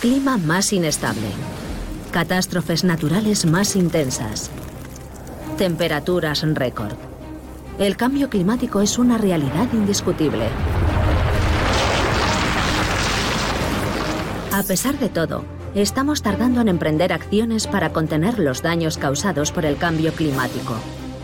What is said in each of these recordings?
Clima más inestable. Catástrofes naturales más intensas. Temperaturas récord. El cambio climático es una realidad indiscutible. A pesar de todo, estamos tardando en emprender acciones para contener los daños causados por el cambio climático.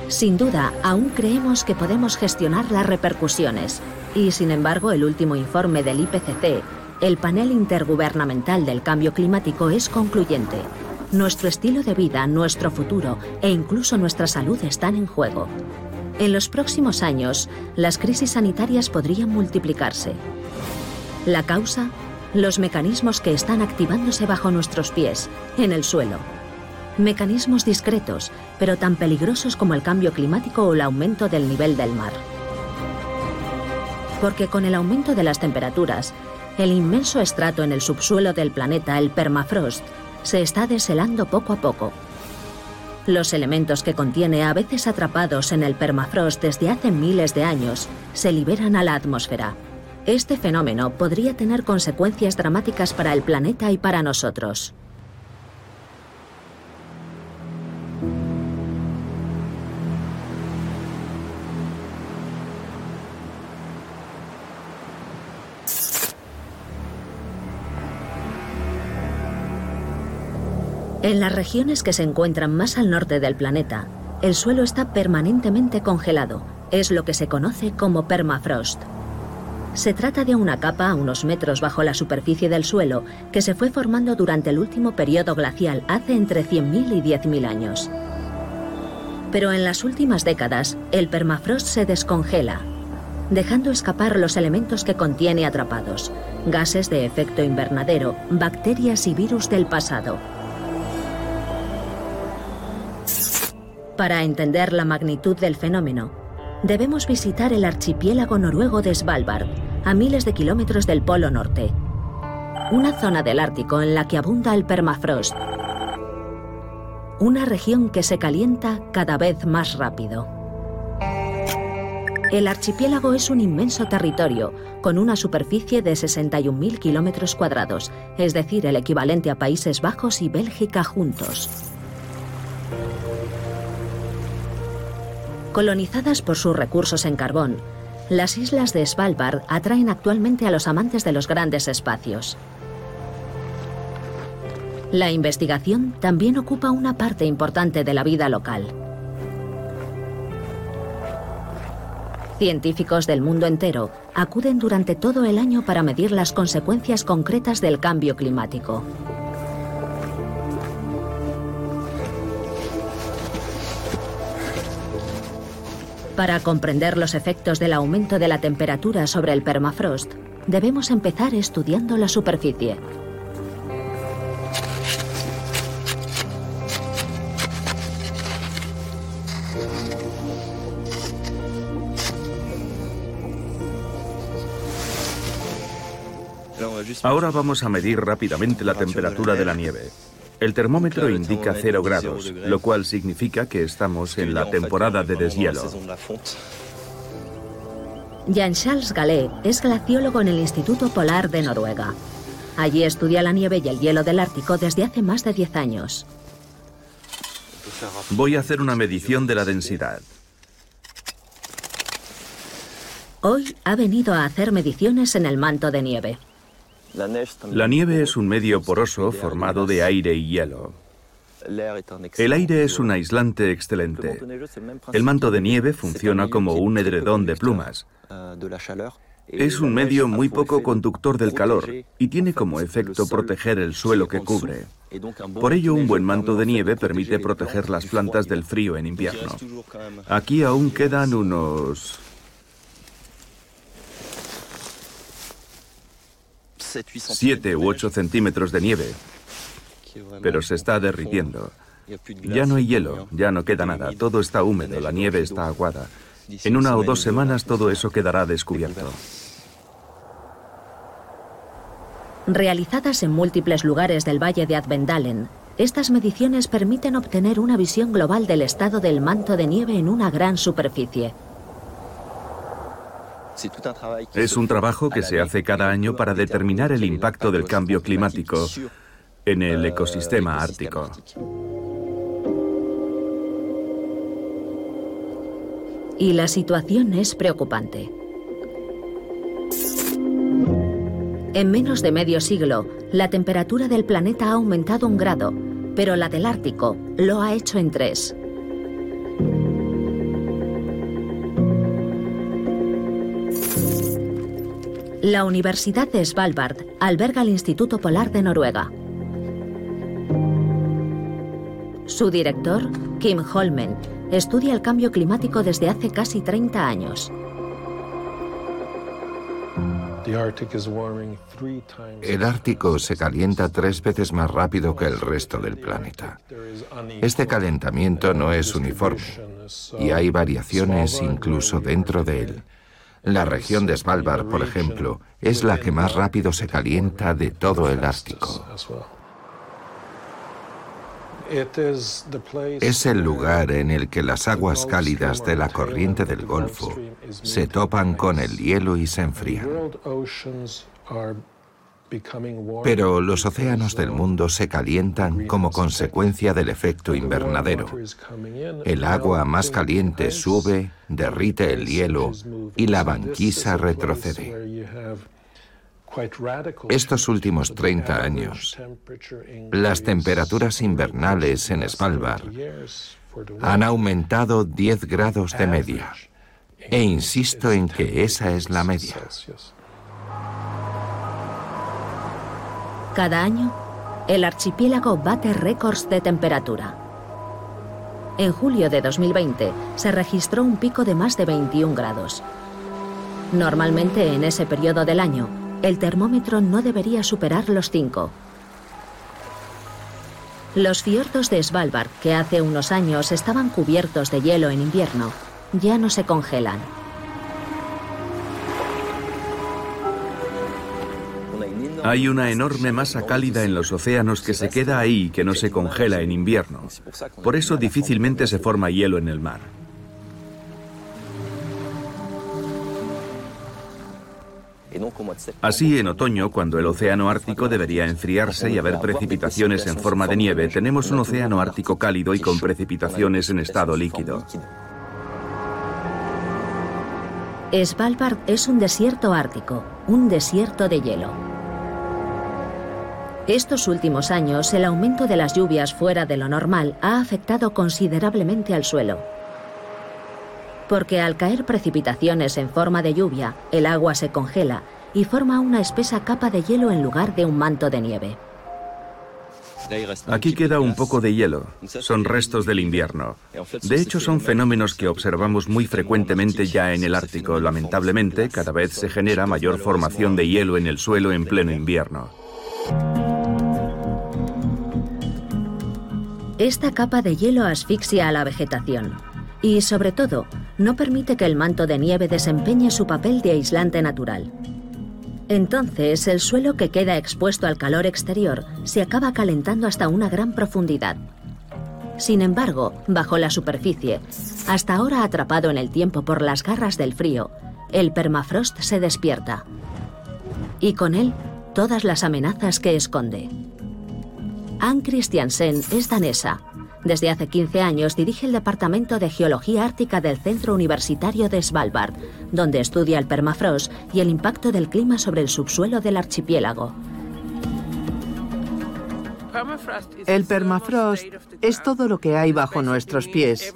Sin duda, aún creemos que podemos gestionar las repercusiones y, sin embargo, el último informe del IPCC, el panel intergubernamental del cambio climático, es concluyente. Nuestro estilo de vida, nuestro futuro e incluso nuestra salud están en juego. En los próximos años, las crisis sanitarias podrían multiplicarse. La causa, los mecanismos que están activándose bajo nuestros pies, en el suelo. Mecanismos discretos, pero tan peligrosos como el cambio climático o el aumento del nivel del mar. Porque con el aumento de las temperaturas, el inmenso estrato en el subsuelo del planeta, el permafrost, se está deshelando poco a poco. Los elementos que contiene, a veces atrapados en el permafrost desde hace miles de años, se liberan a la atmósfera. Este fenómeno podría tener consecuencias dramáticas para el planeta y para nosotros. En las regiones que se encuentran más al norte del planeta, el suelo está permanentemente congelado. Es lo que se conoce como permafrost. Se trata de una capa a unos metros bajo la superficie del suelo que se fue formando durante el último periodo glacial hace entre 100.000 y 10.000 años. Pero en las últimas décadas, el permafrost se descongela, dejando escapar los elementos que contiene atrapados, gases de efecto invernadero, bacterias y virus del pasado. Para entender la magnitud del fenómeno, debemos visitar el archipiélago noruego de Svalbard, a miles de kilómetros del Polo Norte. Una zona del Ártico en la que abunda el permafrost. Una región que se calienta cada vez más rápido. El archipiélago es un inmenso territorio, con una superficie de 61.000 kilómetros cuadrados, es decir, el equivalente a Países Bajos y Bélgica juntos. Colonizadas por sus recursos en carbón, las islas de Svalbard atraen actualmente a los amantes de los grandes espacios. La investigación también ocupa una parte importante de la vida local. Científicos del mundo entero acuden durante todo el año para medir las consecuencias concretas del cambio climático. Para comprender los efectos del aumento de la temperatura sobre el permafrost, debemos empezar estudiando la superficie. Ahora vamos a medir rápidamente la temperatura de la nieve. El termómetro indica 0 grados, lo cual significa que estamos en la temporada de deshielo. Jean-Charles Gallet es glaciólogo en el Instituto Polar de Noruega. Allí estudia la nieve y el hielo del Ártico desde hace más de 10 años. Voy a hacer una medición de la densidad. Hoy ha venido a hacer mediciones en el manto de nieve. La nieve es un medio poroso formado de aire y hielo. El aire es un aislante excelente. El manto de nieve funciona como un edredón de plumas. Es un medio muy poco conductor del calor y tiene como efecto proteger el suelo que cubre. Por ello, un buen manto de nieve permite proteger las plantas del frío en invierno. Aquí aún quedan unos 7 u 8 centímetros de nieve, pero se está derritiendo. Ya no hay hielo, ya no queda nada, todo está húmedo, la nieve está aguada. En una o dos semanas todo eso quedará descubierto. Realizadas en múltiples lugares del valle de Advendalen, estas mediciones permiten obtener una visión global del estado del manto de nieve en una gran superficie. Es un trabajo que se hace cada año para determinar el impacto del cambio climático en el ecosistema ártico. Y la situación es preocupante. En menos de medio siglo, la temperatura del planeta ha aumentado un grado, pero la del Ártico lo ha hecho en tres. La Universidad de Svalbard alberga el Instituto Polar de Noruega. Su director, Kim Holmen, estudia el cambio climático desde hace casi 30 años. El Ártico se calienta tres veces más rápido que el resto del planeta. Este calentamiento no es uniforme y hay variaciones incluso dentro de él. La región de Svalbard, por ejemplo, es la que más rápido se calienta de todo el Ártico. Es el lugar en el que las aguas cálidas de la corriente del Golfo se topan con el hielo y se enfrían. Pero los océanos del mundo se calientan como consecuencia del efecto invernadero. El agua más caliente sube, derrite el hielo y la banquisa retrocede. Estos últimos 30 años, las temperaturas invernales en Svalbard han aumentado 10 grados de media. E insisto en que esa es la media. Cada año, el archipiélago bate récords de temperatura. En julio de 2020 se registró un pico de más de 21 grados. Normalmente en ese periodo del año, el termómetro no debería superar los 5. Los fiordos de Svalbard, que hace unos años estaban cubiertos de hielo en invierno, ya no se congelan. Hay una enorme masa cálida en los océanos que se queda ahí y que no se congela en invierno. Por eso difícilmente se forma hielo en el mar. Así, en otoño, cuando el océano Ártico debería enfriarse y haber precipitaciones en forma de nieve, tenemos un océano Ártico cálido y con precipitaciones en estado líquido. Svalbard es un desierto ártico, un desierto de hielo. Estos últimos años, el aumento de las lluvias fuera de lo normal ha afectado considerablemente al suelo. Porque al caer precipitaciones en forma de lluvia, el agua se congela y forma una espesa capa de hielo en lugar de un manto de nieve. Aquí queda un poco de hielo. Son restos del invierno. De hecho, son fenómenos que observamos muy frecuentemente ya en el Ártico. Lamentablemente, cada vez se genera mayor formación de hielo en el suelo en pleno invierno. Esta capa de hielo asfixia a la vegetación y, sobre todo, no permite que el manto de nieve desempeñe su papel de aislante natural. Entonces, el suelo que queda expuesto al calor exterior se acaba calentando hasta una gran profundidad. Sin embargo, bajo la superficie, hasta ahora atrapado en el tiempo por las garras del frío, el permafrost se despierta. Y con él, todas las amenazas que esconde. Ann Christiansen es danesa. Desde hace 15 años dirige el Departamento de Geología Ártica del Centro Universitario de Svalbard, donde estudia el permafrost y el impacto del clima sobre el subsuelo del archipiélago. El permafrost es todo lo que hay bajo nuestros pies,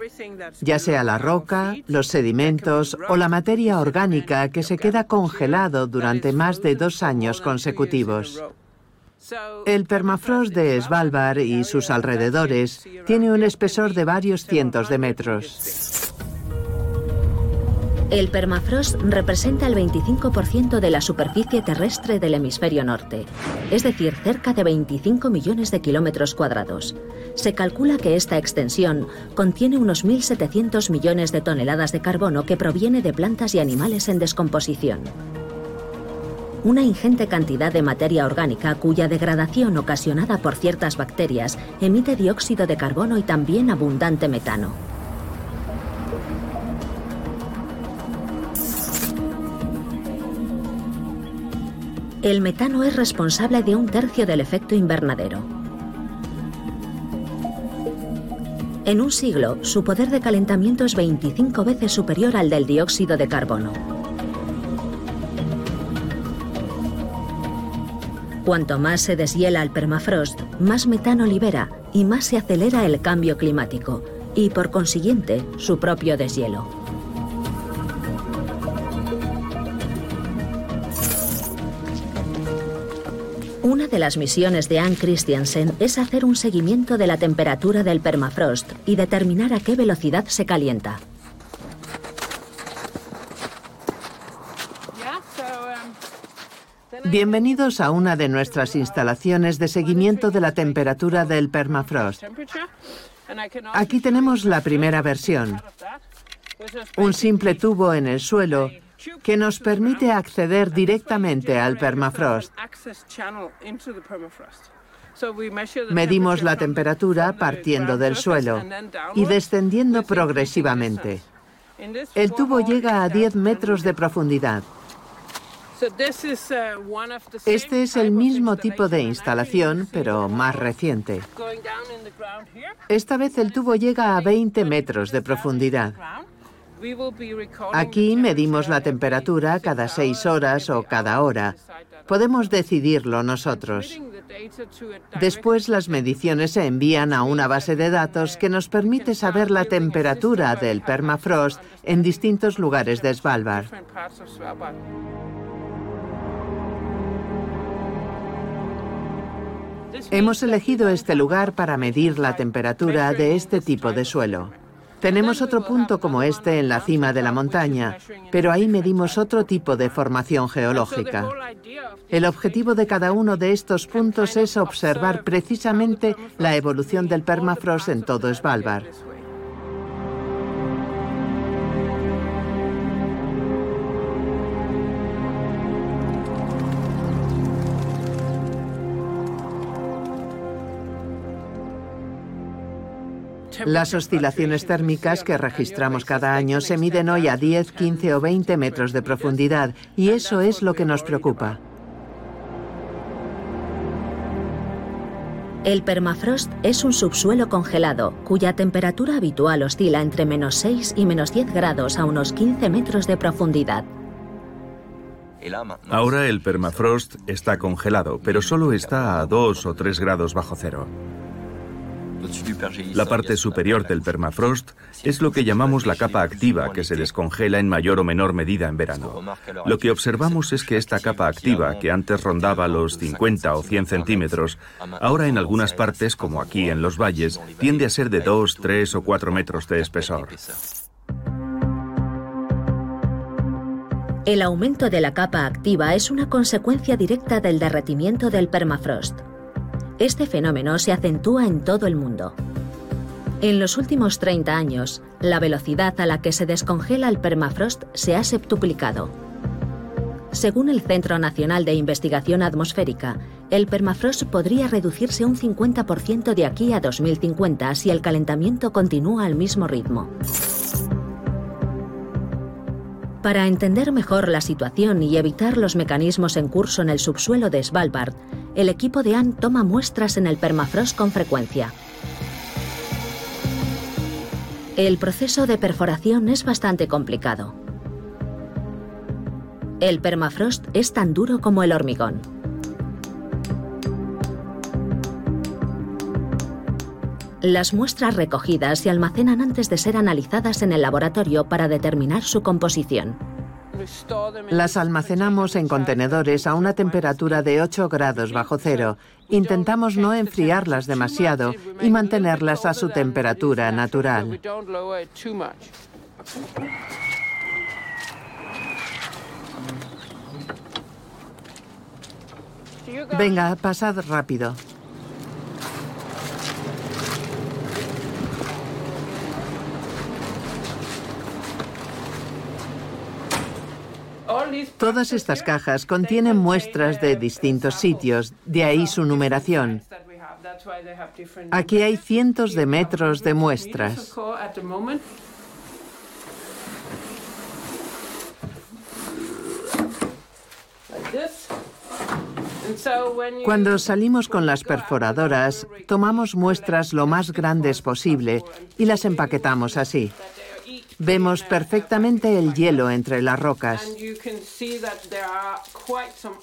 ya sea la roca, los sedimentos o la materia orgánica que se queda congelado durante más de dos años consecutivos. El permafrost de Svalbard y sus alrededores tiene un espesor de varios cientos de metros. El permafrost representa el 25% de la superficie terrestre del hemisferio norte, es decir, cerca de 25 millones de kilómetros cuadrados. Se calcula que esta extensión contiene unos 1.700 millones de toneladas de carbono que proviene de plantas y animales en descomposición una ingente cantidad de materia orgánica cuya degradación ocasionada por ciertas bacterias emite dióxido de carbono y también abundante metano. El metano es responsable de un tercio del efecto invernadero. En un siglo, su poder de calentamiento es 25 veces superior al del dióxido de carbono. Cuanto más se deshiela el permafrost, más metano libera y más se acelera el cambio climático y, por consiguiente, su propio deshielo. Una de las misiones de Anne Christiansen es hacer un seguimiento de la temperatura del permafrost y determinar a qué velocidad se calienta. Bienvenidos a una de nuestras instalaciones de seguimiento de la temperatura del permafrost. Aquí tenemos la primera versión, un simple tubo en el suelo que nos permite acceder directamente al permafrost. Medimos la temperatura partiendo del suelo y descendiendo progresivamente. El tubo llega a 10 metros de profundidad. Este es el mismo tipo de instalación, pero más reciente. Esta vez el tubo llega a 20 metros de profundidad. Aquí medimos la temperatura cada seis horas o cada hora. Podemos decidirlo nosotros. Después las mediciones se envían a una base de datos que nos permite saber la temperatura del permafrost en distintos lugares de Svalbard. Hemos elegido este lugar para medir la temperatura de este tipo de suelo. Tenemos otro punto como este en la cima de la montaña, pero ahí medimos otro tipo de formación geológica. El objetivo de cada uno de estos puntos es observar precisamente la evolución del permafrost en todo Svalbard. Las oscilaciones térmicas que registramos cada año se miden hoy a 10, 15 o 20 metros de profundidad y eso es lo que nos preocupa. El permafrost es un subsuelo congelado cuya temperatura habitual oscila entre menos 6 y menos 10 grados a unos 15 metros de profundidad. Ahora el permafrost está congelado, pero solo está a 2 o 3 grados bajo cero. La parte superior del permafrost es lo que llamamos la capa activa, que se descongela en mayor o menor medida en verano. Lo que observamos es que esta capa activa, que antes rondaba los 50 o 100 centímetros, ahora en algunas partes, como aquí en los valles, tiende a ser de 2, 3 o 4 metros de espesor. El aumento de la capa activa es una consecuencia directa del derretimiento del permafrost. Este fenómeno se acentúa en todo el mundo. En los últimos 30 años, la velocidad a la que se descongela el permafrost se ha septuplicado. Según el Centro Nacional de Investigación Atmosférica, el permafrost podría reducirse un 50% de aquí a 2050 si el calentamiento continúa al mismo ritmo. Para entender mejor la situación y evitar los mecanismos en curso en el subsuelo de Svalbard, el equipo de Anne toma muestras en el permafrost con frecuencia. El proceso de perforación es bastante complicado. El permafrost es tan duro como el hormigón. Las muestras recogidas se almacenan antes de ser analizadas en el laboratorio para determinar su composición. Las almacenamos en contenedores a una temperatura de 8 grados bajo cero. Intentamos no enfriarlas demasiado y mantenerlas a su temperatura natural. Venga, pasad rápido. Todas estas cajas contienen muestras de distintos sitios, de ahí su numeración. Aquí hay cientos de metros de muestras. Cuando salimos con las perforadoras, tomamos muestras lo más grandes posible y las empaquetamos así. Vemos perfectamente el hielo entre las rocas.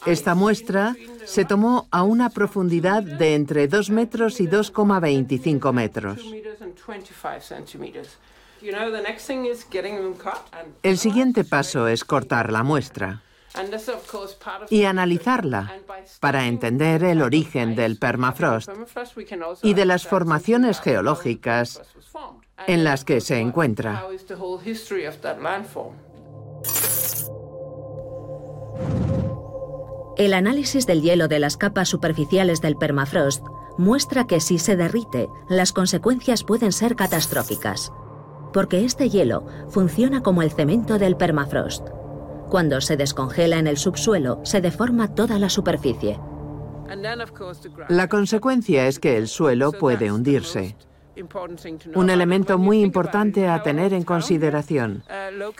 Esta muestra se tomó a una profundidad de entre 2 metros y 2,25 metros. El siguiente paso es cortar la muestra y analizarla para entender el origen del permafrost y de las formaciones geológicas en las que se encuentra. El análisis del hielo de las capas superficiales del permafrost muestra que si se derrite, las consecuencias pueden ser catastróficas, porque este hielo funciona como el cemento del permafrost. Cuando se descongela en el subsuelo, se deforma toda la superficie. La consecuencia es que el suelo puede hundirse. Un elemento muy importante a tener en consideración.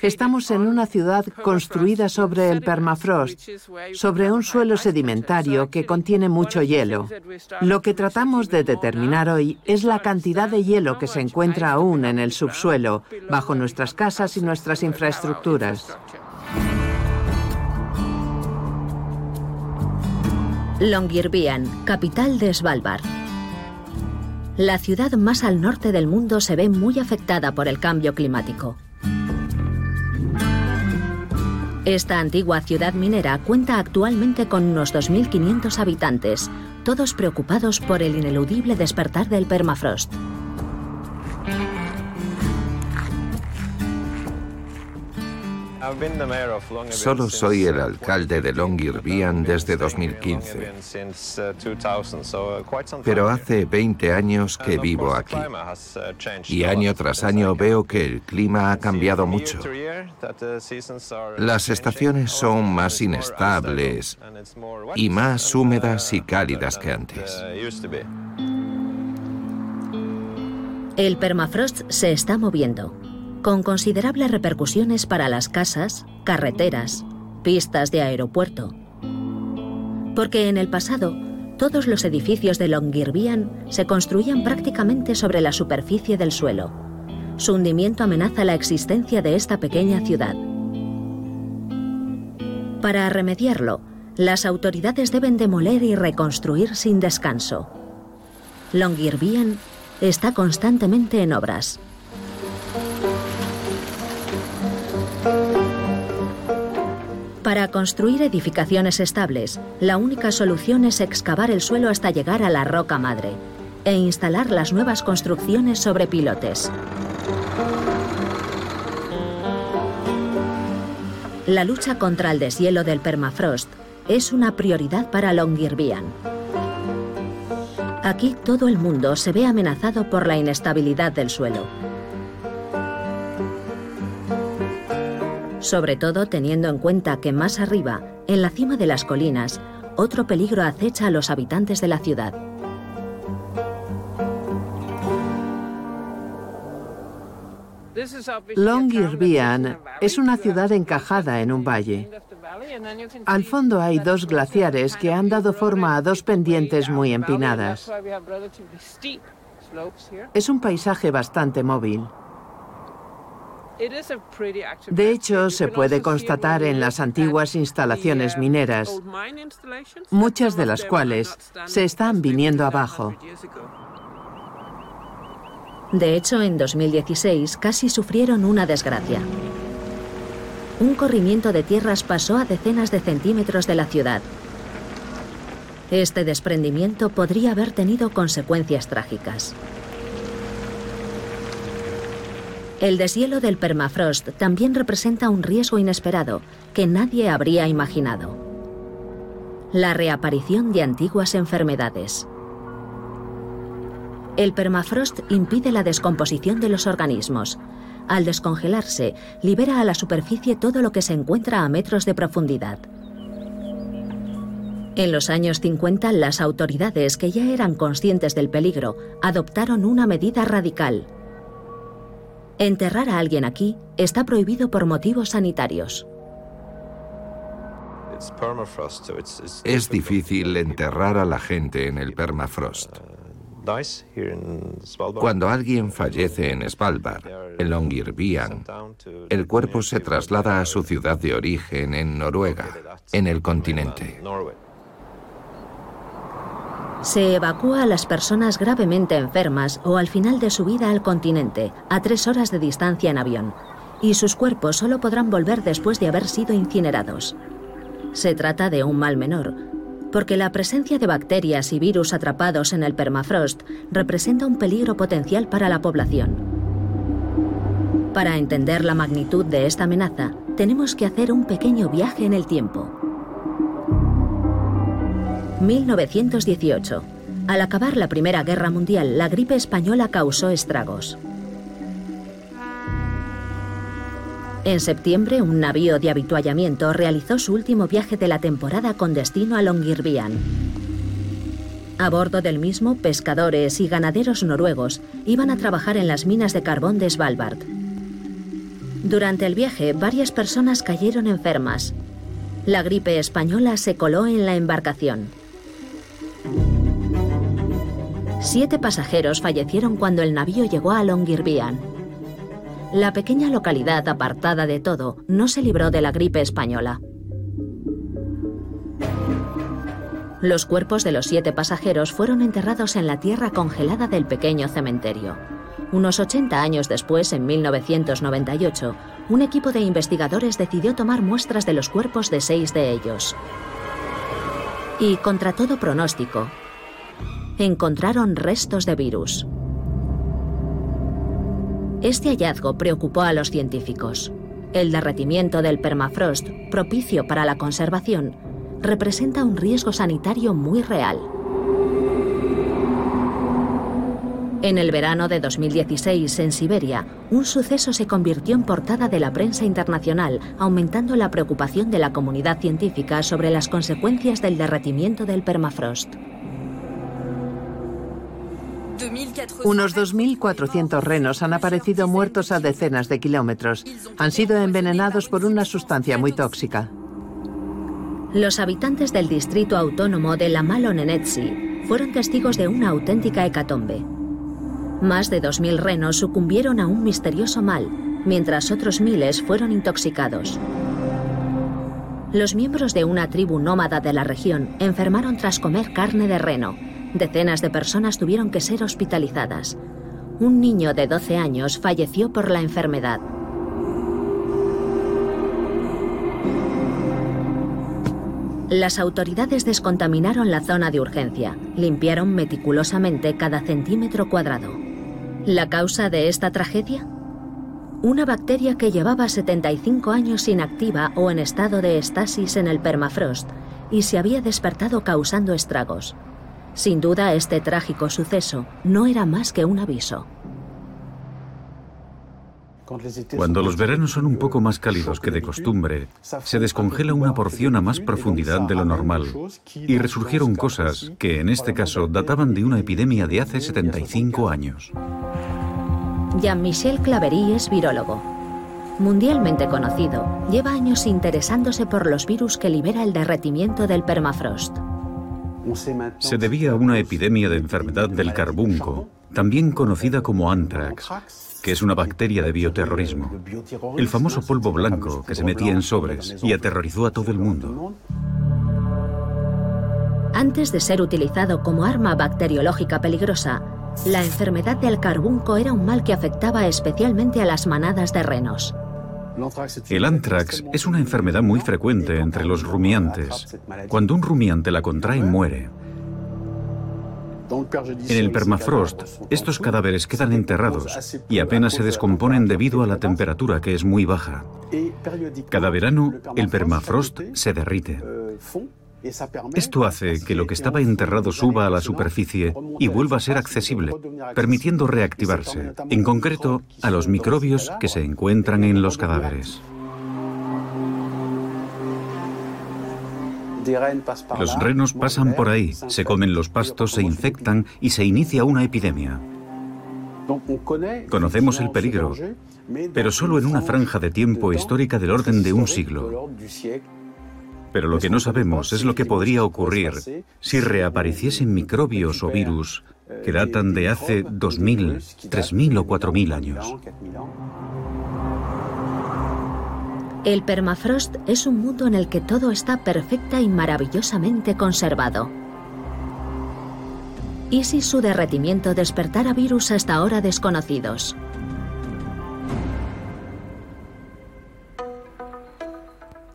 Estamos en una ciudad construida sobre el permafrost, sobre un suelo sedimentario que contiene mucho hielo. Lo que tratamos de determinar hoy es la cantidad de hielo que se encuentra aún en el subsuelo, bajo nuestras casas y nuestras infraestructuras. Longyearbyen, capital de Svalbard. La ciudad más al norte del mundo se ve muy afectada por el cambio climático. Esta antigua ciudad minera cuenta actualmente con unos 2.500 habitantes, todos preocupados por el ineludible despertar del permafrost. Solo soy el alcalde de Longyearbyen desde 2015. Pero hace 20 años que vivo aquí. Y año tras año veo que el clima ha cambiado mucho. Las estaciones son más inestables y más húmedas y cálidas que antes. El permafrost se está moviendo con considerables repercusiones para las casas, carreteras, pistas de aeropuerto. Porque en el pasado, todos los edificios de Longyearbyen se construían prácticamente sobre la superficie del suelo. Su hundimiento amenaza la existencia de esta pequeña ciudad. Para remediarlo, las autoridades deben demoler y reconstruir sin descanso. Longyearbyen está constantemente en obras. Para construir edificaciones estables, la única solución es excavar el suelo hasta llegar a la roca madre e instalar las nuevas construcciones sobre pilotes. La lucha contra el deshielo del permafrost es una prioridad para Longyearbyen. Aquí todo el mundo se ve amenazado por la inestabilidad del suelo sobre todo teniendo en cuenta que más arriba, en la cima de las colinas, otro peligro acecha a los habitantes de la ciudad. Longyearbyen es una ciudad encajada en un valle. Al fondo hay dos glaciares que han dado forma a dos pendientes muy empinadas. Es un paisaje bastante móvil. De hecho, se puede constatar en las antiguas instalaciones mineras, muchas de las cuales se están viniendo abajo. De hecho, en 2016 casi sufrieron una desgracia. Un corrimiento de tierras pasó a decenas de centímetros de la ciudad. Este desprendimiento podría haber tenido consecuencias trágicas. El deshielo del permafrost también representa un riesgo inesperado que nadie habría imaginado. La reaparición de antiguas enfermedades. El permafrost impide la descomposición de los organismos. Al descongelarse, libera a la superficie todo lo que se encuentra a metros de profundidad. En los años 50, las autoridades que ya eran conscientes del peligro adoptaron una medida radical Enterrar a alguien aquí está prohibido por motivos sanitarios. Es difícil enterrar a la gente en el permafrost. Cuando alguien fallece en Svalbard, en Longyearbyen, el cuerpo se traslada a su ciudad de origen en Noruega, en el continente. Se evacúa a las personas gravemente enfermas o al final de su vida al continente, a tres horas de distancia en avión, y sus cuerpos solo podrán volver después de haber sido incinerados. Se trata de un mal menor, porque la presencia de bacterias y virus atrapados en el permafrost representa un peligro potencial para la población. Para entender la magnitud de esta amenaza, tenemos que hacer un pequeño viaje en el tiempo. 1918. Al acabar la Primera Guerra Mundial, la gripe española causó estragos. En septiembre, un navío de habituallamiento realizó su último viaje de la temporada con destino a Longyearbyen. A bordo del mismo, pescadores y ganaderos noruegos iban a trabajar en las minas de carbón de Svalbard. Durante el viaje, varias personas cayeron enfermas. La gripe española se coló en la embarcación. Siete pasajeros fallecieron cuando el navío llegó a Longyearbyen. La pequeña localidad apartada de todo no se libró de la gripe española. Los cuerpos de los siete pasajeros fueron enterrados en la tierra congelada del pequeño cementerio. Unos 80 años después, en 1998, un equipo de investigadores decidió tomar muestras de los cuerpos de seis de ellos. Y, contra todo pronóstico, encontraron restos de virus. Este hallazgo preocupó a los científicos. El derretimiento del permafrost, propicio para la conservación, representa un riesgo sanitario muy real. En el verano de 2016, en Siberia, un suceso se convirtió en portada de la prensa internacional, aumentando la preocupación de la comunidad científica sobre las consecuencias del derretimiento del permafrost. Unos 2.400 renos han aparecido muertos a decenas de kilómetros. Han sido envenenados por una sustancia muy tóxica. Los habitantes del distrito autónomo de la Malonenetsi fueron testigos de una auténtica hecatombe. Más de 2.000 renos sucumbieron a un misterioso mal, mientras otros miles fueron intoxicados. Los miembros de una tribu nómada de la región enfermaron tras comer carne de reno Decenas de personas tuvieron que ser hospitalizadas. Un niño de 12 años falleció por la enfermedad. Las autoridades descontaminaron la zona de urgencia, limpiaron meticulosamente cada centímetro cuadrado. ¿La causa de esta tragedia? Una bacteria que llevaba 75 años inactiva o en estado de estasis en el permafrost y se había despertado causando estragos. Sin duda, este trágico suceso no era más que un aviso. Cuando los veranos son un poco más cálidos que de costumbre, se descongela una porción a más profundidad de lo normal y resurgieron cosas que en este caso databan de una epidemia de hace 75 años. Jean-Michel Claverie es virólogo. Mundialmente conocido, lleva años interesándose por los virus que libera el derretimiento del permafrost. Se debía a una epidemia de enfermedad del carbunco, también conocida como anthrax, que es una bacteria de bioterrorismo. El famoso polvo blanco que se metía en sobres y aterrorizó a todo el mundo. Antes de ser utilizado como arma bacteriológica peligrosa, la enfermedad del carbunco era un mal que afectaba especialmente a las manadas de renos. El anthrax es una enfermedad muy frecuente entre los rumiantes. Cuando un rumiante la contrae, muere. En el permafrost, estos cadáveres quedan enterrados y apenas se descomponen debido a la temperatura que es muy baja. Cada verano, el permafrost se derrite. Esto hace que lo que estaba enterrado suba a la superficie y vuelva a ser accesible, permitiendo reactivarse, en concreto a los microbios que se encuentran en los cadáveres. Los renos pasan por ahí, se comen los pastos, se infectan y se inicia una epidemia. Conocemos el peligro, pero solo en una franja de tiempo histórica del orden de un siglo. Pero lo que no sabemos es lo que podría ocurrir si reapareciesen microbios o virus que datan de hace 2.000, 3.000 o 4.000 años. El permafrost es un mundo en el que todo está perfecta y maravillosamente conservado. ¿Y si su derretimiento despertara virus hasta ahora desconocidos?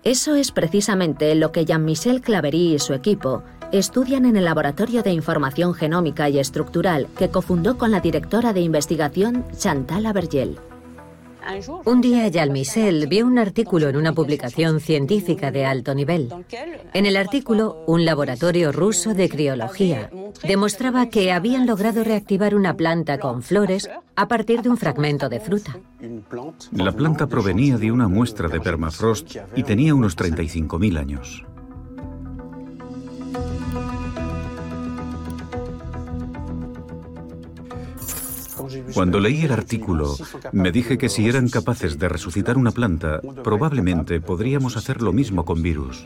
Eso es precisamente lo que Jean-Michel Claverie y su equipo estudian en el Laboratorio de Información Genómica y Estructural que cofundó con la directora de investigación Chantal Avergel. Un día Jean Michel vio un artículo en una publicación científica de alto nivel. En el artículo, un laboratorio ruso de criología demostraba que habían logrado reactivar una planta con flores a partir de un fragmento de fruta. La planta provenía de una muestra de permafrost y tenía unos 35.000 años. Cuando leí el artículo, me dije que si eran capaces de resucitar una planta, probablemente podríamos hacer lo mismo con virus.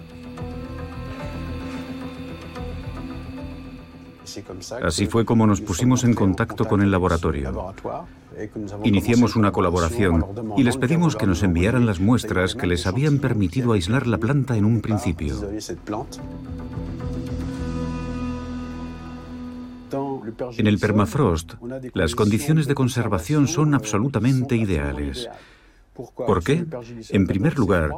Así fue como nos pusimos en contacto con el laboratorio. Iniciamos una colaboración y les pedimos que nos enviaran las muestras que les habían permitido aislar la planta en un principio. En el permafrost, las condiciones de conservación son absolutamente ideales. ¿Por qué? En primer lugar,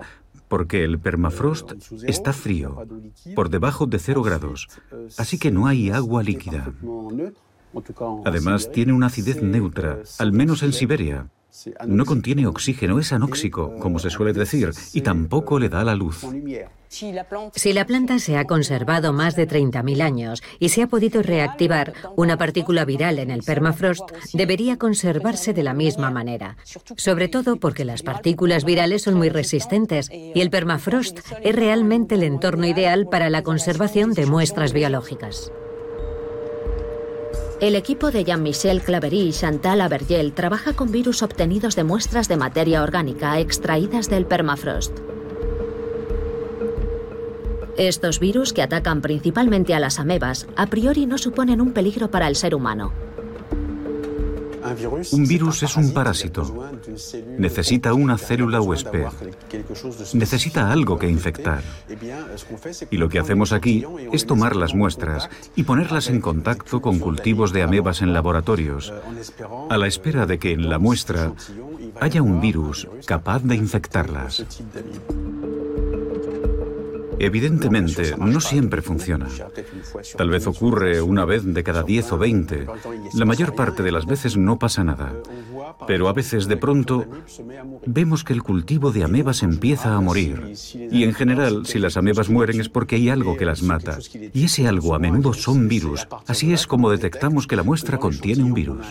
porque el permafrost está frío, por debajo de cero grados, así que no hay agua líquida. Además, tiene una acidez neutra, al menos en Siberia. No contiene oxígeno, es anóxico, como se suele decir, y tampoco le da la luz. Si la planta se ha conservado más de 30.000 años y se ha podido reactivar, una partícula viral en el permafrost debería conservarse de la misma manera, sobre todo porque las partículas virales son muy resistentes y el permafrost es realmente el entorno ideal para la conservación de muestras biológicas. El equipo de Jean-Michel Claverie y Chantal Avergel trabaja con virus obtenidos de muestras de materia orgánica extraídas del permafrost. Estos virus, que atacan principalmente a las amebas, a priori no suponen un peligro para el ser humano. Un virus es un parásito. Necesita una célula huésped. Necesita algo que infectar. Y lo que hacemos aquí es tomar las muestras y ponerlas en contacto con cultivos de amebas en laboratorios, a la espera de que en la muestra haya un virus capaz de infectarlas. Evidentemente, no siempre funciona. Tal vez ocurre una vez de cada 10 o 20. La mayor parte de las veces no pasa nada. Pero a veces de pronto vemos que el cultivo de amebas empieza a morir. Y en general, si las amebas mueren es porque hay algo que las mata. Y ese algo a menudo son virus. Así es como detectamos que la muestra contiene un virus.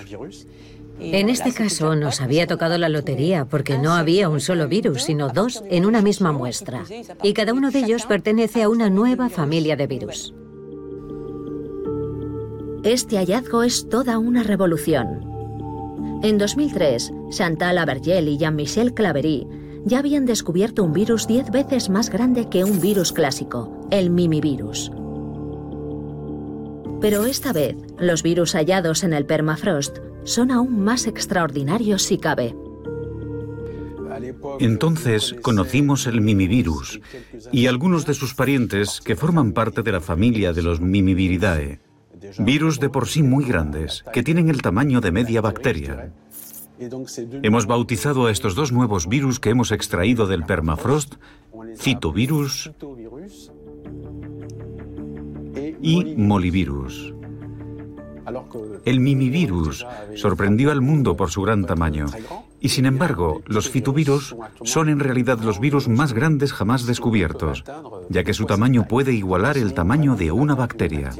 En este caso nos había tocado la lotería porque no había un solo virus, sino dos en una misma muestra. Y cada uno de ellos pertenece a una nueva familia de virus. Este hallazgo es toda una revolución. En 2003, Chantal Avergel y Jean-Michel Claverie ya habían descubierto un virus 10 veces más grande que un virus clásico, el mimivirus. Pero esta vez, los virus hallados en el permafrost son aún más extraordinarios si cabe. Entonces conocimos el mimivirus y algunos de sus parientes que forman parte de la familia de los mimiviridae, virus de por sí muy grandes, que tienen el tamaño de media bacteria. Hemos bautizado a estos dos nuevos virus que hemos extraído del permafrost citovirus y molivirus. El mimivirus sorprendió al mundo por su gran tamaño. Y sin embargo, los fitovirus son en realidad los virus más grandes jamás descubiertos, ya que su tamaño puede igualar el tamaño de una bacteria.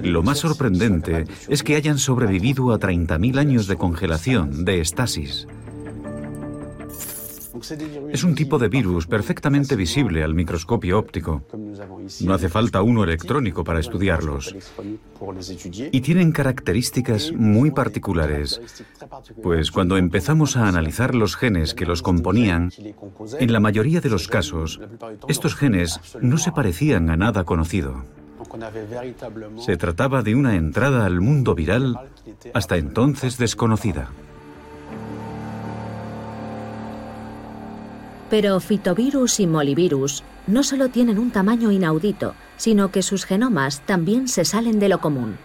Lo más sorprendente es que hayan sobrevivido a 30.000 años de congelación, de estasis. Es un tipo de virus perfectamente visible al microscopio óptico. No hace falta uno electrónico para estudiarlos. Y tienen características muy particulares, pues cuando empezamos a analizar los genes que los componían, en la mayoría de los casos, estos genes no se parecían a nada conocido. Se trataba de una entrada al mundo viral hasta entonces desconocida. Pero fitovirus y molivirus no solo tienen un tamaño inaudito, sino que sus genomas también se salen de lo común.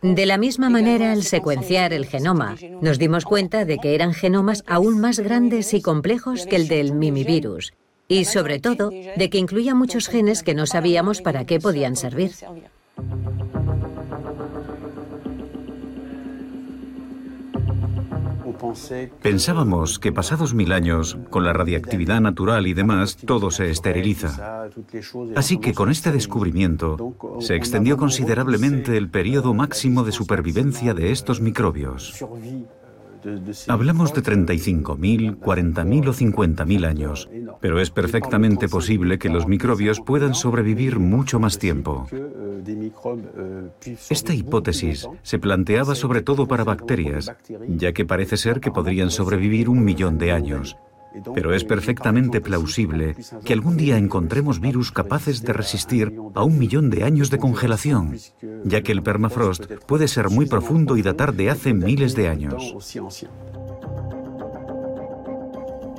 De la misma manera, al secuenciar el genoma, nos dimos cuenta de que eran genomas aún más grandes y complejos que el del mimivirus, y sobre todo de que incluía muchos genes que no sabíamos para qué podían servir. Pensábamos que pasados mil años, con la radiactividad natural y demás, todo se esteriliza. Así que con este descubrimiento se extendió considerablemente el periodo máximo de supervivencia de estos microbios. Hablamos de 35.000, 40.000 o 50.000 años, pero es perfectamente posible que los microbios puedan sobrevivir mucho más tiempo. Esta hipótesis se planteaba sobre todo para bacterias, ya que parece ser que podrían sobrevivir un millón de años. Pero es perfectamente plausible que algún día encontremos virus capaces de resistir a un millón de años de congelación, ya que el permafrost puede ser muy profundo y datar de hace miles de años.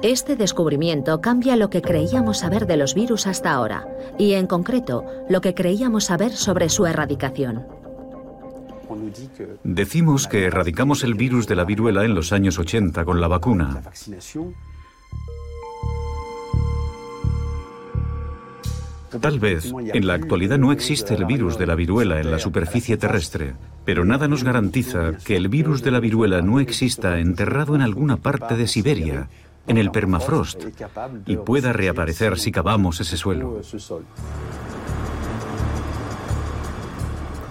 Este descubrimiento cambia lo que creíamos saber de los virus hasta ahora, y en concreto lo que creíamos saber sobre su erradicación. Decimos que erradicamos el virus de la viruela en los años 80 con la vacuna. Tal vez en la actualidad no existe el virus de la viruela en la superficie terrestre, pero nada nos garantiza que el virus de la viruela no exista enterrado en alguna parte de Siberia, en el permafrost, y pueda reaparecer si cavamos ese suelo.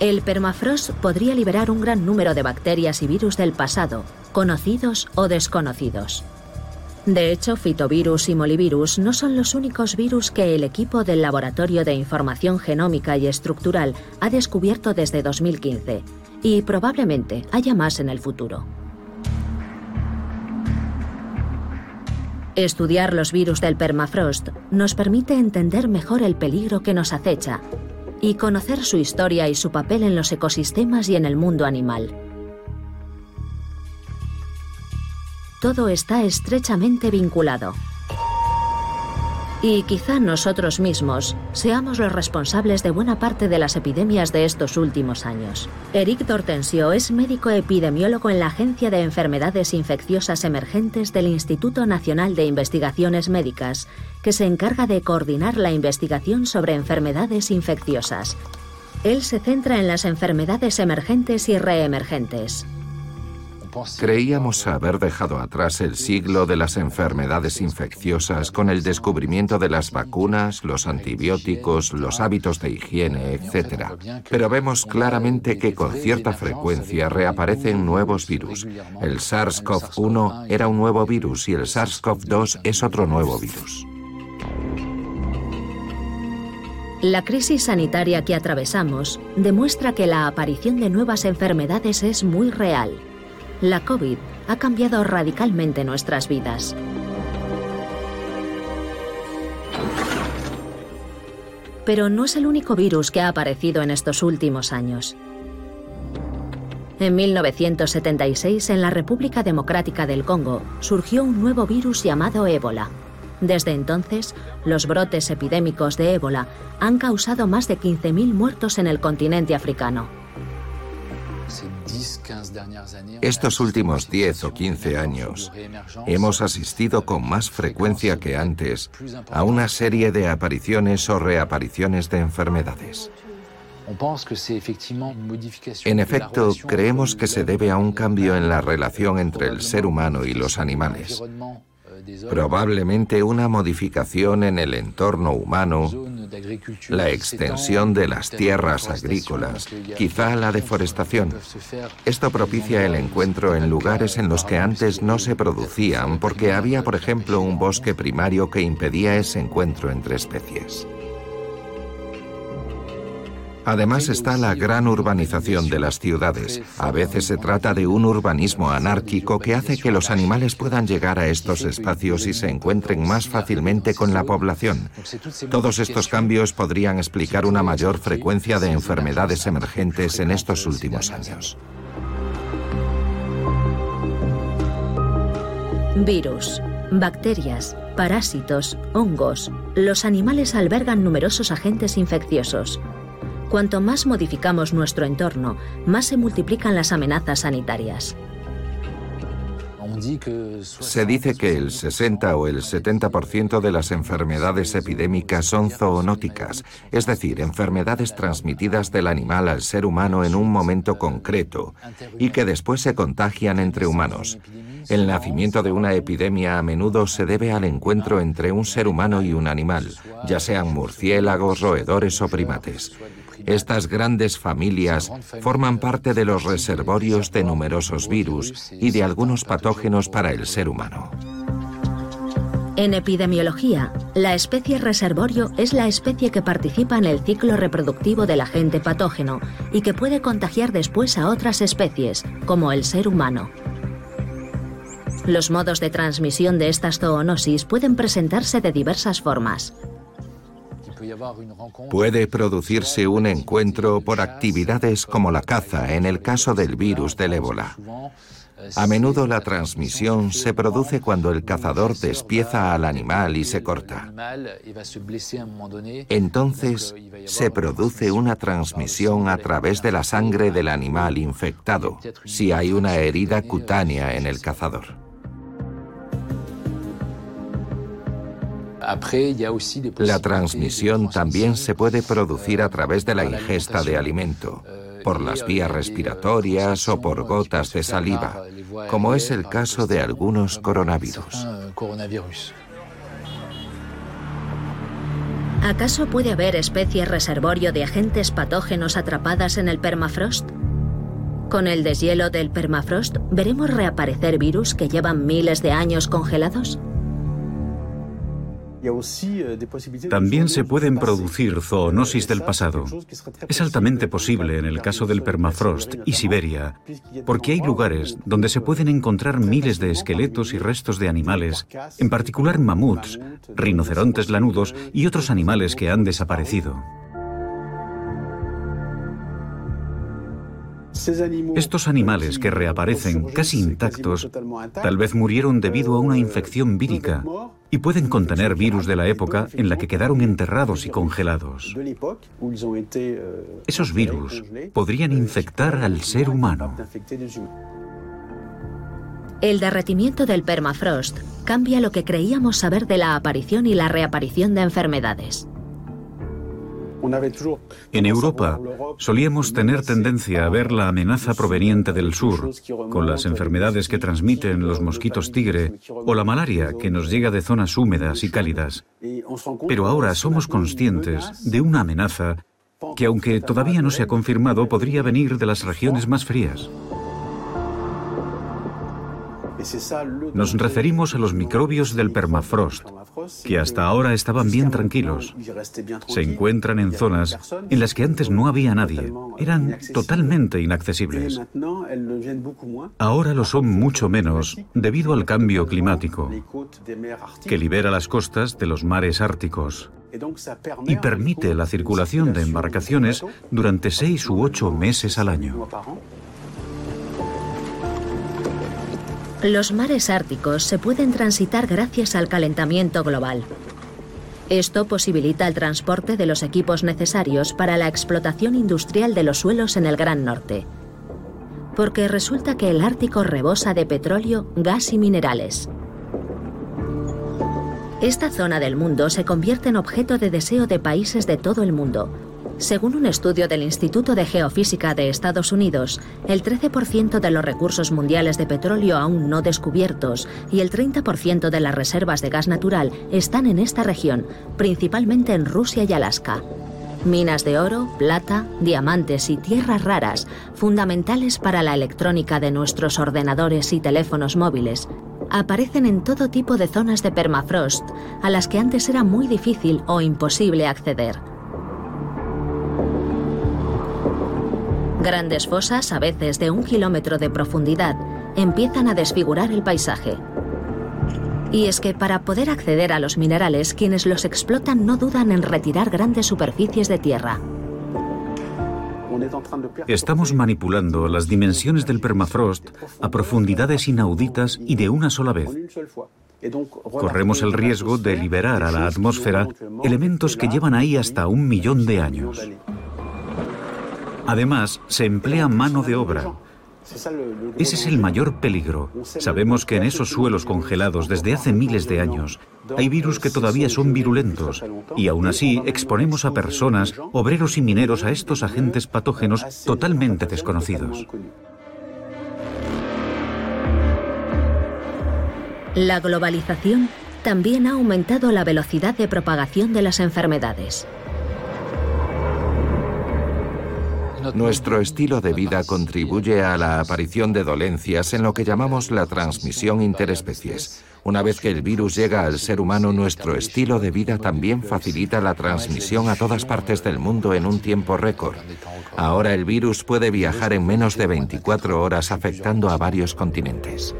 El permafrost podría liberar un gran número de bacterias y virus del pasado, conocidos o desconocidos. De hecho, fitovirus y molivirus no son los únicos virus que el equipo del Laboratorio de Información Genómica y Estructural ha descubierto desde 2015, y probablemente haya más en el futuro. Estudiar los virus del permafrost nos permite entender mejor el peligro que nos acecha y conocer su historia y su papel en los ecosistemas y en el mundo animal. Todo está estrechamente vinculado. Y quizá nosotros mismos seamos los responsables de buena parte de las epidemias de estos últimos años. Eric Dortensio es médico epidemiólogo en la Agencia de Enfermedades Infecciosas Emergentes del Instituto Nacional de Investigaciones Médicas, que se encarga de coordinar la investigación sobre enfermedades infecciosas. Él se centra en las enfermedades emergentes y reemergentes. Creíamos haber dejado atrás el siglo de las enfermedades infecciosas con el descubrimiento de las vacunas, los antibióticos, los hábitos de higiene, etc. Pero vemos claramente que con cierta frecuencia reaparecen nuevos virus. El SARS-CoV-1 era un nuevo virus y el SARS-CoV-2 es otro nuevo virus. La crisis sanitaria que atravesamos demuestra que la aparición de nuevas enfermedades es muy real la COVID ha cambiado radicalmente nuestras vidas. Pero no es el único virus que ha aparecido en estos últimos años. En 1976, en la República Democrática del Congo, surgió un nuevo virus llamado ébola. Desde entonces, los brotes epidémicos de ébola han causado más de 15.000 muertos en el continente africano. Estos últimos 10 o 15 años hemos asistido con más frecuencia que antes a una serie de apariciones o reapariciones de enfermedades. En efecto, creemos que se debe a un cambio en la relación entre el ser humano y los animales. Probablemente una modificación en el entorno humano, la extensión de las tierras agrícolas, quizá la deforestación. Esto propicia el encuentro en lugares en los que antes no se producían porque había, por ejemplo, un bosque primario que impedía ese encuentro entre especies. Además está la gran urbanización de las ciudades. A veces se trata de un urbanismo anárquico que hace que los animales puedan llegar a estos espacios y se encuentren más fácilmente con la población. Todos estos cambios podrían explicar una mayor frecuencia de enfermedades emergentes en estos últimos años. Virus, bacterias, parásitos, hongos. Los animales albergan numerosos agentes infecciosos. Cuanto más modificamos nuestro entorno, más se multiplican las amenazas sanitarias. Se dice que el 60 o el 70% de las enfermedades epidémicas son zoonóticas, es decir, enfermedades transmitidas del animal al ser humano en un momento concreto y que después se contagian entre humanos. El nacimiento de una epidemia a menudo se debe al encuentro entre un ser humano y un animal, ya sean murciélagos, roedores o primates. Estas grandes familias forman parte de los reservorios de numerosos virus y de algunos patógenos para el ser humano. En epidemiología, la especie reservorio es la especie que participa en el ciclo reproductivo del agente patógeno y que puede contagiar después a otras especies, como el ser humano. Los modos de transmisión de estas zoonosis pueden presentarse de diversas formas. Puede producirse un encuentro por actividades como la caza en el caso del virus del ébola. A menudo la transmisión se produce cuando el cazador despieza al animal y se corta. Entonces se produce una transmisión a través de la sangre del animal infectado, si hay una herida cutánea en el cazador. La transmisión también se puede producir a través de la ingesta de alimento, por las vías respiratorias o por gotas de saliva, como es el caso de algunos coronavirus. ¿Acaso puede haber especies reservorio de agentes patógenos atrapadas en el permafrost? Con el deshielo del permafrost, ¿veremos reaparecer virus que llevan miles de años congelados? También se pueden producir zoonosis del pasado. Es altamente posible en el caso del permafrost y Siberia, porque hay lugares donde se pueden encontrar miles de esqueletos y restos de animales, en particular mamuts, rinocerontes lanudos y otros animales que han desaparecido. Estos animales que reaparecen casi intactos tal vez murieron debido a una infección vírica y pueden contener virus de la época en la que quedaron enterrados y congelados. Esos virus podrían infectar al ser humano. El derretimiento del permafrost cambia lo que creíamos saber de la aparición y la reaparición de enfermedades. En Europa solíamos tener tendencia a ver la amenaza proveniente del sur, con las enfermedades que transmiten los mosquitos tigre o la malaria que nos llega de zonas húmedas y cálidas. Pero ahora somos conscientes de una amenaza que aunque todavía no se ha confirmado podría venir de las regiones más frías. Nos referimos a los microbios del permafrost, que hasta ahora estaban bien tranquilos. Se encuentran en zonas en las que antes no había nadie. Eran totalmente inaccesibles. Ahora lo son mucho menos debido al cambio climático, que libera las costas de los mares árticos y permite la circulación de embarcaciones durante seis u ocho meses al año. Los mares árticos se pueden transitar gracias al calentamiento global. Esto posibilita el transporte de los equipos necesarios para la explotación industrial de los suelos en el Gran Norte. Porque resulta que el Ártico rebosa de petróleo, gas y minerales. Esta zona del mundo se convierte en objeto de deseo de países de todo el mundo, Según un estudio del Instituto de Geofísica de Estados Unidos, el 13% de los recursos mundiales de petróleo aún no descubiertos y el 30% de las reservas de gas natural están en esta región, principalmente en Rusia y Alaska. Minas de oro, plata, diamantes y tierras raras, fundamentales para la electrónica de nuestros ordenadores y teléfonos móviles, aparecen en todo tipo de zonas de permafrost a las que antes era muy difícil o imposible acceder. Grandes fosas, a veces de un kilómetro de profundidad, empiezan a desfigurar el paisaje. Y es que para poder acceder a los minerales, quienes los explotan no dudan en retirar grandes superficies de tierra. Estamos manipulando las dimensiones del permafrost a profundidades inauditas y de una sola vez. Corremos el riesgo de liberar a la atmósfera elementos que llevan ahí hasta un millón de años. Además, se emplea mano de obra. Ese es el mayor peligro. Sabemos que en esos suelos congelados desde hace miles de años hay virus que todavía son virulentos y aún así exponemos a personas, obreros y mineros a estos agentes patógenos totalmente desconocidos. La globalización también ha aumentado la velocidad de propagación de las enfermedades. Nuestro estilo de vida contribuye a la aparición de dolencias en lo que llamamos la transmisión interespecies. Una vez que el virus llega al ser humano, nuestro estilo de vida también facilita la transmisión a todas partes del mundo en un tiempo récord. Ahora el virus puede viajar en menos de 24 horas afectando a varios continentes.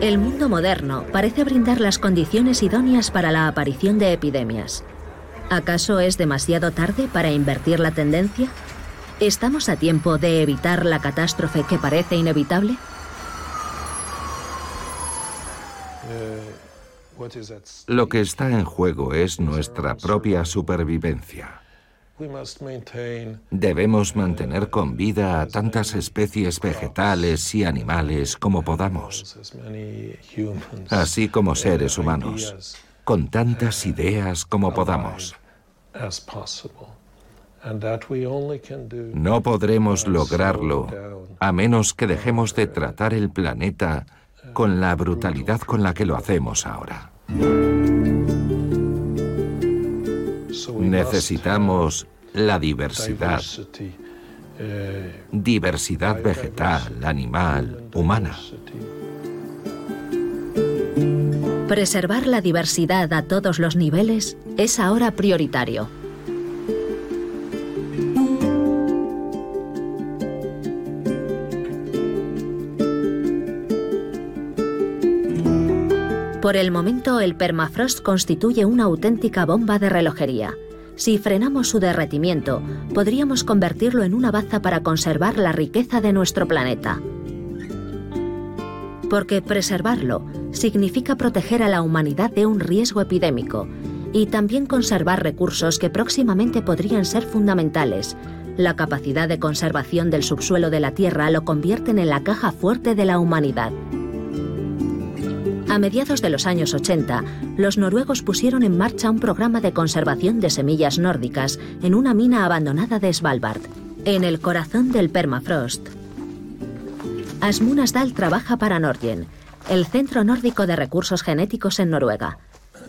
El mundo moderno parece brindar las condiciones idóneas para la aparición de epidemias. ¿Acaso es demasiado tarde para invertir la tendencia? ¿Estamos a tiempo de evitar la catástrofe que parece inevitable? Lo que está en juego es nuestra propia supervivencia. Debemos mantener con vida a tantas especies vegetales y animales como podamos, así como seres humanos, con tantas ideas como podamos. No podremos lograrlo a menos que dejemos de tratar el planeta con la brutalidad con la que lo hacemos ahora. Necesitamos la diversidad. Diversidad vegetal, animal, humana. Preservar la diversidad a todos los niveles es ahora prioritario. Por el momento, el permafrost constituye una auténtica bomba de relojería. Si frenamos su derretimiento, podríamos convertirlo en una baza para conservar la riqueza de nuestro planeta. Porque preservarlo significa proteger a la humanidad de un riesgo epidémico y también conservar recursos que próximamente podrían ser fundamentales. La capacidad de conservación del subsuelo de la Tierra lo convierten en la caja fuerte de la humanidad. A mediados de los años 80, los noruegos pusieron en marcha un programa de conservación de semillas nórdicas en una mina abandonada de Svalbard, en el corazón del permafrost. Asmund Asdal trabaja para Norgen, el Centro Nórdico de Recursos Genéticos en Noruega.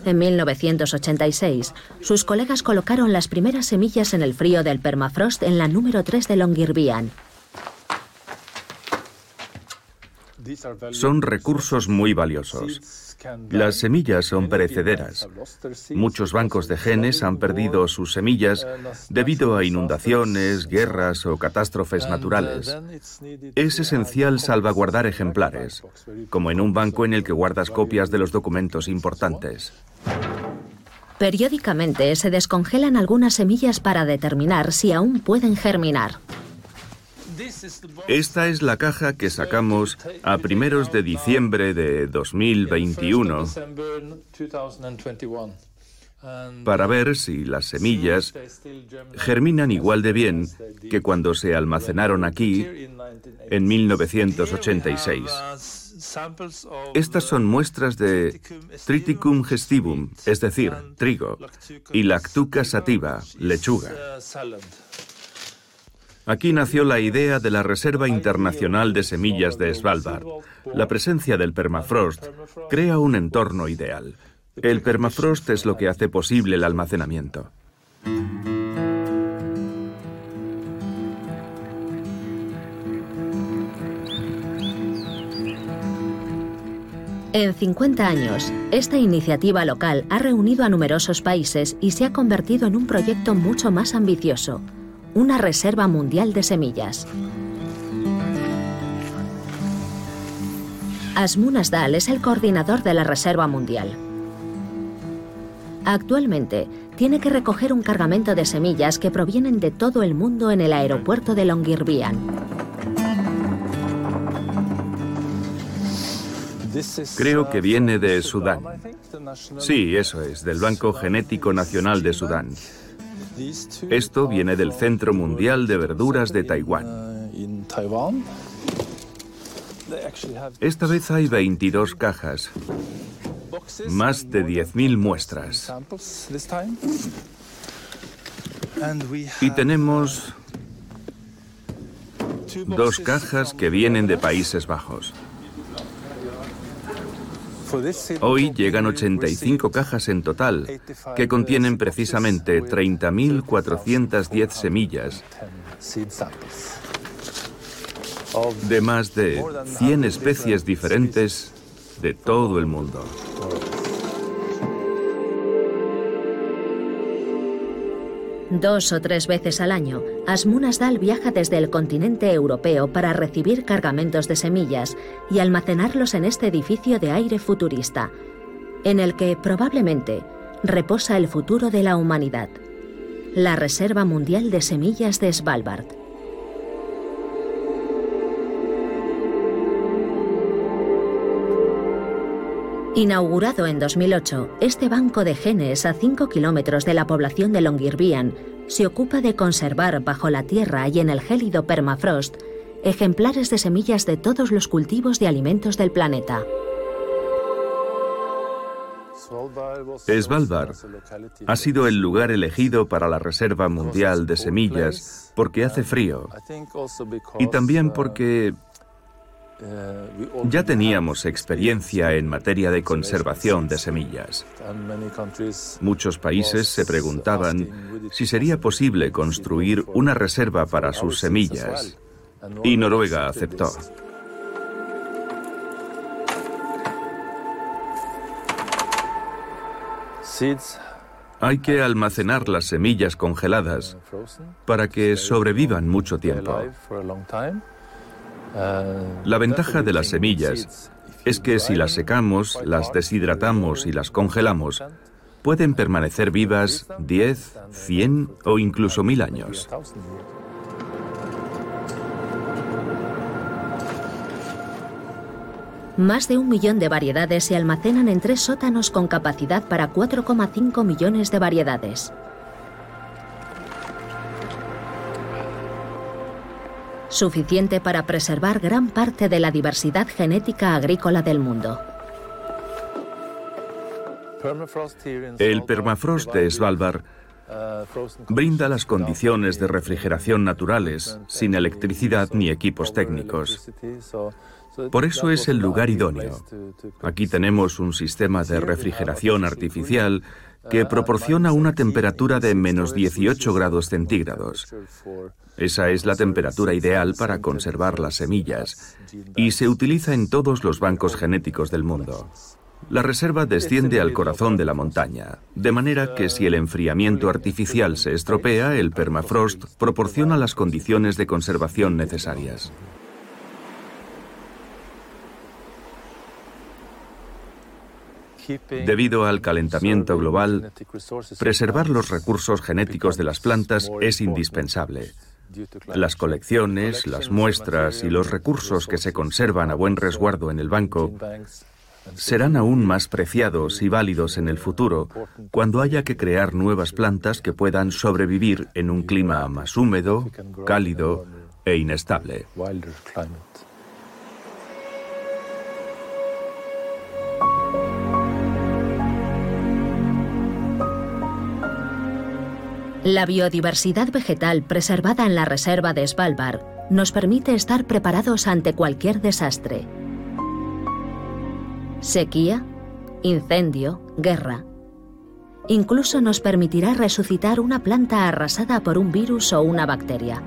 En 1986, sus colegas colocaron las primeras semillas en el frío del permafrost en la número 3 de Longyearbyen, Son recursos muy valiosos. Las semillas son perecederas. Muchos bancos de genes han perdido sus semillas debido a inundaciones, guerras o catástrofes naturales. Es esencial salvaguardar ejemplares, como en un banco en el que guardas copias de los documentos importantes. Periódicamente se descongelan algunas semillas para determinar si aún pueden germinar. Esta es la caja que sacamos a primeros de diciembre de 2021 para ver si las semillas germinan igual de bien que cuando se almacenaron aquí en 1986. Estas son muestras de Triticum gestivum, es decir, trigo, y Lactuca sativa, lechuga. Aquí nació la idea de la Reserva Internacional de Semillas de Svalbard. La presencia del permafrost crea un entorno ideal. El permafrost es lo que hace posible el almacenamiento. En 50 años, esta iniciativa local ha reunido a numerosos países y se ha convertido en un proyecto mucho más ambicioso, una reserva mundial de semillas. Asmun Asdal es el coordinador de la Reserva Mundial. Actualmente, tiene que recoger un cargamento de semillas que provienen de todo el mundo en el aeropuerto de Longyearbyen. Creo que viene de Sudán. Sí, eso es, del Banco Genético Nacional de Sudán. Esto viene del Centro Mundial de Verduras de Taiwán. Esta vez hay 22 cajas, más de 10.000 muestras. Y tenemos dos cajas que vienen de Países Bajos. Hoy llegan 85 cajas en total, que contienen precisamente 30.410 semillas de más de 100 especies diferentes de todo el mundo. Dos o tres veces al año, Asmun Asdal viaja desde el continente europeo para recibir cargamentos de semillas y almacenarlos en este edificio de aire futurista, en el que probablemente reposa el futuro de la humanidad, la Reserva Mundial de Semillas de Svalbard. Inaugurado en 2008, este banco de genes a 5 kilómetros de la población de Longyearbyen se ocupa de conservar bajo la tierra y en el gélido permafrost ejemplares de semillas de todos los cultivos de alimentos del planeta. Svalbard ha sido el lugar elegido para la Reserva Mundial de Semillas porque hace frío y también porque ya teníamos experiencia en materia de conservación de semillas. Muchos países se preguntaban si sería posible construir una reserva para sus semillas y Noruega aceptó. Hay que almacenar las semillas congeladas para que sobrevivan mucho tiempo. La ventaja de las semillas es que si las secamos, las deshidratamos y las congelamos, pueden permanecer vivas 10, 100 o incluso mil años. Más de un millón de variedades se almacenan en tres sótanos con capacidad para 4,5 millones de variedades. Suficiente para preservar gran parte de la diversidad genética agrícola del mundo. El permafrost de Svalbard brinda las condiciones de refrigeración naturales, sin electricidad ni equipos técnicos. Por eso es el lugar idóneo. Aquí tenemos un sistema de refrigeración artificial que proporciona una temperatura de menos 18 grados centígrados. Esa es la temperatura ideal para conservar las semillas y se utiliza en todos los bancos genéticos del mundo. La reserva desciende al corazón de la montaña, de manera que si el enfriamiento artificial se estropea, el permafrost proporciona las condiciones de conservación necesarias. Debido al calentamiento global, preservar los recursos genéticos de las plantas es indispensable. Las colecciones, las muestras y los recursos que se conservan a buen resguardo en el banco serán aún más preciados y válidos en el futuro cuando haya que crear nuevas plantas que puedan sobrevivir en un clima más húmedo, cálido e inestable. La biodiversidad vegetal preservada en la reserva de Svalbard nos permite estar preparados ante cualquier desastre. Sequía, incendio, guerra. Incluso nos permitirá resucitar una planta arrasada por un virus o una bacteria.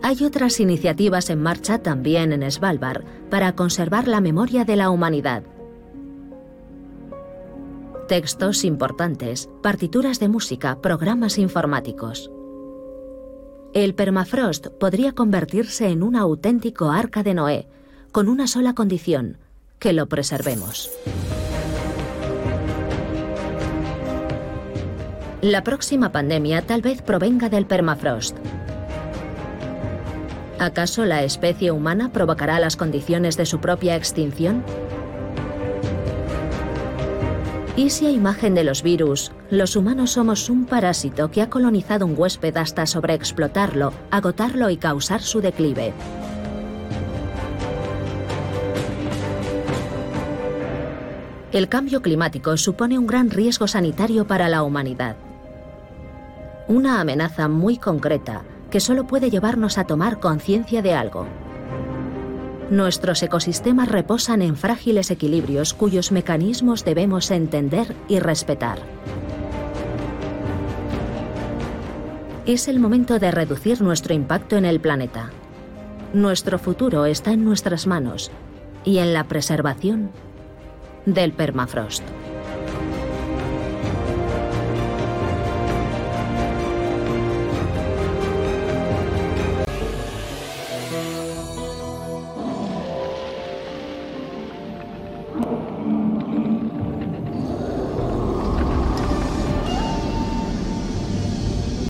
Hay otras iniciativas en marcha también en Svalbard para conservar la memoria de la humanidad textos importantes, partituras de música, programas informáticos. El permafrost podría convertirse en un auténtico arca de Noé, con una sola condición, que lo preservemos. La próxima pandemia tal vez provenga del permafrost. ¿Acaso la especie humana provocará las condiciones de su propia extinción? ¿Y si a imagen de los virus, los humanos somos un parásito que ha colonizado un huésped hasta sobreexplotarlo, agotarlo y causar su declive? El cambio climático supone un gran riesgo sanitario para la humanidad. Una amenaza muy concreta que solo puede llevarnos a tomar conciencia de algo. Nuestros ecosistemas reposan en frágiles equilibrios cuyos mecanismos debemos entender y respetar. Es el momento de reducir nuestro impacto en el planeta. Nuestro futuro está en nuestras manos y en la preservación del permafrost.